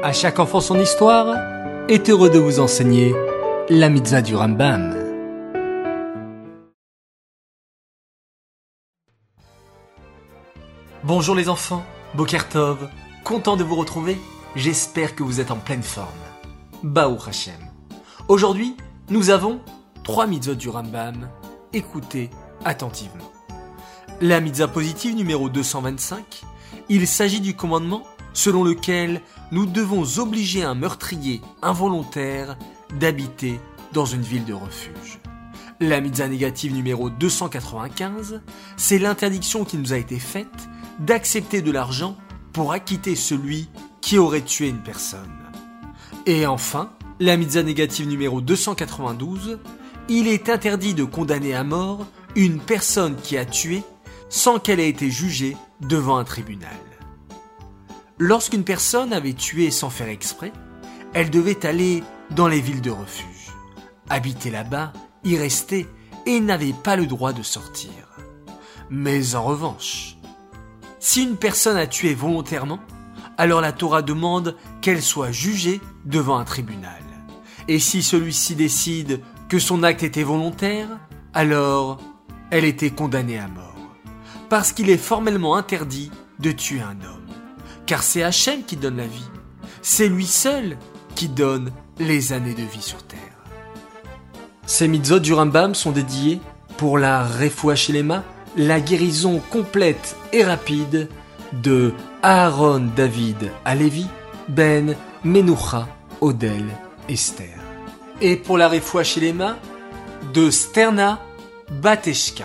À chaque enfant son histoire est heureux de vous enseigner la mitzvah du Rambam. Bonjour les enfants, Bokertov, content de vous retrouver, j'espère que vous êtes en pleine forme. Baou Hashem. Aujourd'hui, nous avons trois mitzvot du Rambam, écoutez attentivement. La mitzvah positive numéro 225, il s'agit du commandement selon lequel nous devons obliger un meurtrier involontaire d'habiter dans une ville de refuge. La mitzvah négative numéro 295, c'est l'interdiction qui nous a été faite d'accepter de l'argent pour acquitter celui qui aurait tué une personne. Et enfin, la mitzvah négative numéro 292, il est interdit de condamner à mort une personne qui a tué sans qu'elle ait été jugée devant un tribunal. Lorsqu'une personne avait tué sans faire exprès, elle devait aller dans les villes de refuge, habiter là-bas, y rester et n'avait pas le droit de sortir. Mais en revanche, si une personne a tué volontairement, alors la Torah demande qu'elle soit jugée devant un tribunal. Et si celui-ci décide que son acte était volontaire, alors elle était condamnée à mort. Parce qu'il est formellement interdit de tuer un homme car c'est Hachem qui donne la vie. C'est lui seul qui donne les années de vie sur terre. Ces mitzvot du Rambam sont dédiés pour la refoua Shelema, la guérison complète et rapide de Aaron David Alevi, Ben Menucha Odel Esther. Et pour la refoua Shelema de Sterna Bateshka.